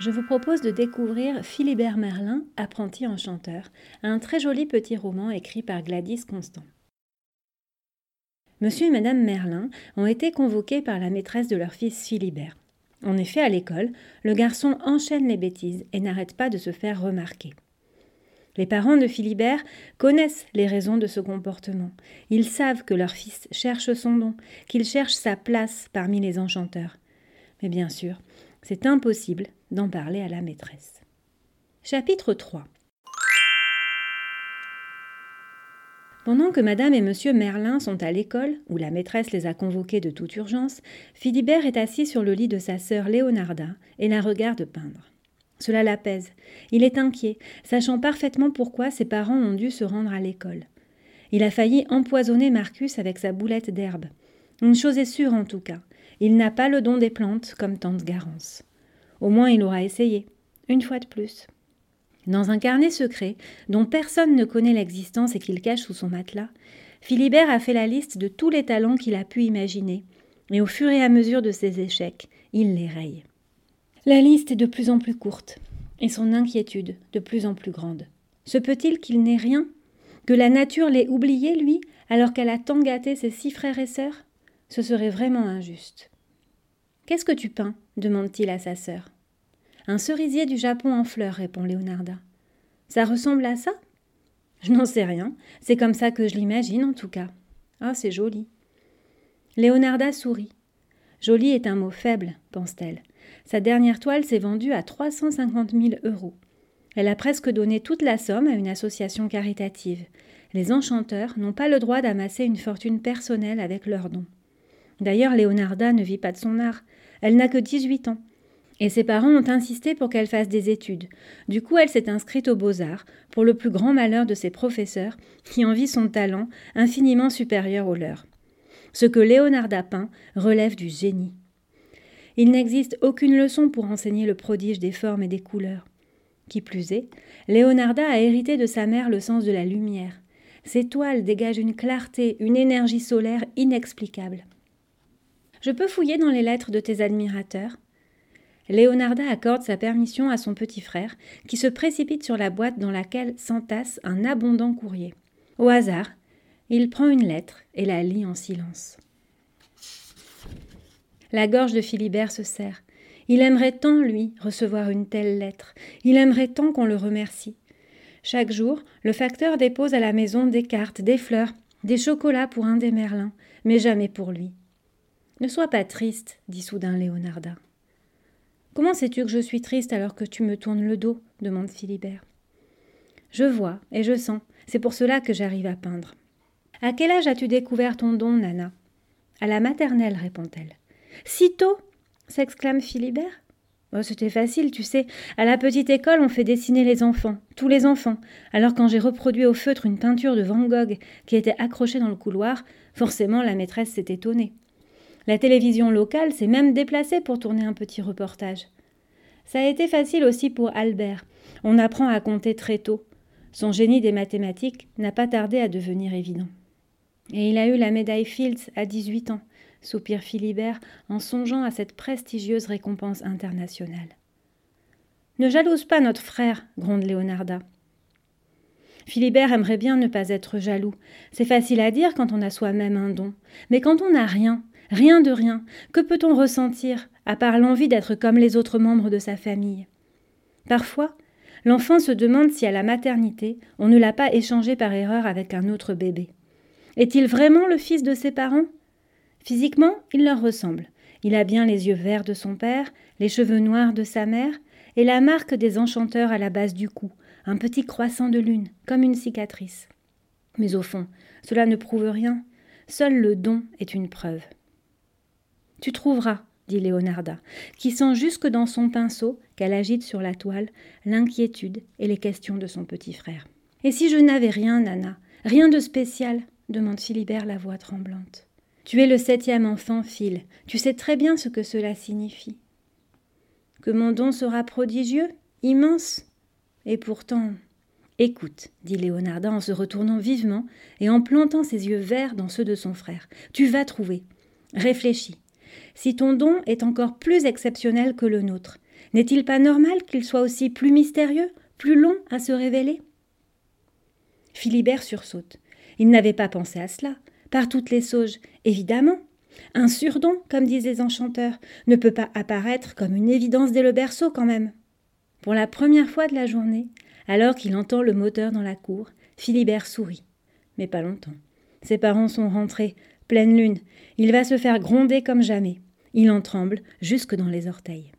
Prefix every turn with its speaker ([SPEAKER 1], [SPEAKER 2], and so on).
[SPEAKER 1] je vous propose de découvrir Philibert Merlin, apprenti enchanteur, un très joli petit roman écrit par Gladys Constant. Monsieur et Madame Merlin ont été convoqués par la maîtresse de leur fils Philibert. En effet, à l'école, le garçon enchaîne les bêtises et n'arrête pas de se faire remarquer. Les parents de Philibert connaissent les raisons de ce comportement. Ils savent que leur fils cherche son don, qu'il cherche sa place parmi les enchanteurs. Mais bien sûr, c'est impossible d'en parler à la maîtresse. Chapitre 3 Pendant que madame et monsieur Merlin sont à l'école, où la maîtresse les a convoqués de toute urgence, Philibert est assis sur le lit de sa sœur Léonarda et la regarde peindre. Cela l'apaise. Il est inquiet, sachant parfaitement pourquoi ses parents ont dû se rendre à l'école. Il a failli empoisonner Marcus avec sa boulette d'herbe. Une chose est sûre en tout cas, il n'a pas le don des plantes comme tante Garance. Au moins il aura essayé, une fois de plus. Dans un carnet secret, dont personne ne connaît l'existence et qu'il cache sous son matelas, Philibert a fait la liste de tous les talents qu'il a pu imaginer, et au fur et à mesure de ses échecs, il les raye. La liste est de plus en plus courte, et son inquiétude de plus en plus grande. Se peut-il qu'il n'ait rien Que la nature l'ait oublié, lui, alors qu'elle a tant gâté ses six frères et sœurs? Ce serait vraiment injuste. Qu'est-ce que tu peins? demande-t-il à sa sœur. Un cerisier du Japon en fleurs, répond Léonarda. Ça ressemble à ça? Je n'en sais rien. C'est comme ça que je l'imagine, en tout cas. Ah, c'est joli. Léonarda sourit. Joli est un mot faible, pense-t-elle. Sa dernière toile s'est vendue à 350 000 euros. Elle a presque donné toute la somme à une association caritative. Les enchanteurs n'ont pas le droit d'amasser une fortune personnelle avec leurs dons. D'ailleurs, Léonarda ne vit pas de son art. Elle n'a que 18 ans. Et ses parents ont insisté pour qu'elle fasse des études. Du coup, elle s'est inscrite aux beaux-arts, pour le plus grand malheur de ses professeurs, qui envient son talent infiniment supérieur au leur. Ce que Léonard a peint relève du génie. Il n'existe aucune leçon pour enseigner le prodige des formes et des couleurs. Qui plus est, Léonarda a hérité de sa mère le sens de la lumière. Ses toiles dégagent une clarté, une énergie solaire inexplicable. Je peux fouiller dans les lettres de tes admirateurs Léonarda accorde sa permission à son petit frère, qui se précipite sur la boîte dans laquelle s'entasse un abondant courrier. Au hasard, il prend une lettre et la lit en silence. La gorge de Philibert se serre. Il aimerait tant, lui, recevoir une telle lettre. Il aimerait tant qu'on le remercie. Chaque jour, le facteur dépose à la maison des cartes, des fleurs, des chocolats pour un des Merlins, mais jamais pour lui. Ne sois pas triste, dit soudain Léonarda. Comment sais-tu que je suis triste alors que tu me tournes le dos demande Philibert. Je vois et je sens, c'est pour cela que j'arrive à peindre. À quel âge as-tu découvert ton don, Nana? À la maternelle, répond-elle. Si tôt? s'exclame Philibert. Oh, C'était facile, tu sais. À la petite école, on fait dessiner les enfants, tous les enfants. Alors quand j'ai reproduit au feutre une peinture de Van Gogh qui était accrochée dans le couloir, forcément la maîtresse s'est étonnée. La télévision locale s'est même déplacée pour tourner un petit reportage. Ça a été facile aussi pour Albert. On apprend à compter très tôt. Son génie des mathématiques n'a pas tardé à devenir évident. Et il a eu la médaille Fields à 18 ans, soupire Philibert en songeant à cette prestigieuse récompense internationale. Ne jalouse pas notre frère, gronde Léonarda. Philibert aimerait bien ne pas être jaloux. C'est facile à dire quand on a soi-même un don. Mais quand on n'a rien, Rien de rien. Que peut-on ressentir, à part l'envie d'être comme les autres membres de sa famille? Parfois, l'enfant se demande si à la maternité, on ne l'a pas échangé par erreur avec un autre bébé. Est-il vraiment le fils de ses parents? Physiquement, il leur ressemble. Il a bien les yeux verts de son père, les cheveux noirs de sa mère, et la marque des enchanteurs à la base du cou, un petit croissant de lune, comme une cicatrice. Mais au fond, cela ne prouve rien. Seul le don est une preuve. Tu trouveras, dit Léonarda, qui sent jusque dans son pinceau, qu'elle agite sur la toile, l'inquiétude et les questions de son petit frère. Et si je n'avais rien, Nana Rien de spécial demande Philibert la voix tremblante. Tu es le septième enfant, Phil. Tu sais très bien ce que cela signifie. Que mon don sera prodigieux, immense. Et pourtant. Écoute, dit Léonarda en se retournant vivement et en plantant ses yeux verts dans ceux de son frère. Tu vas trouver. Réfléchis. Si ton don est encore plus exceptionnel que le nôtre, N'est-il pas normal qu'il soit aussi plus mystérieux, plus long à se révéler? Philibert sursaute. Il n'avait pas pensé à cela. Par toutes les sauges, évidemment. Un surdon, comme disent les enchanteurs, ne peut pas apparaître comme une évidence dès le berceau quand même. Pour la première fois de la journée, alors qu'il entend le moteur dans la cour, Philibert sourit. Mais pas longtemps. Ses parents sont rentrés, pleine lune. Il va se faire gronder comme jamais. Il en tremble jusque dans les orteils.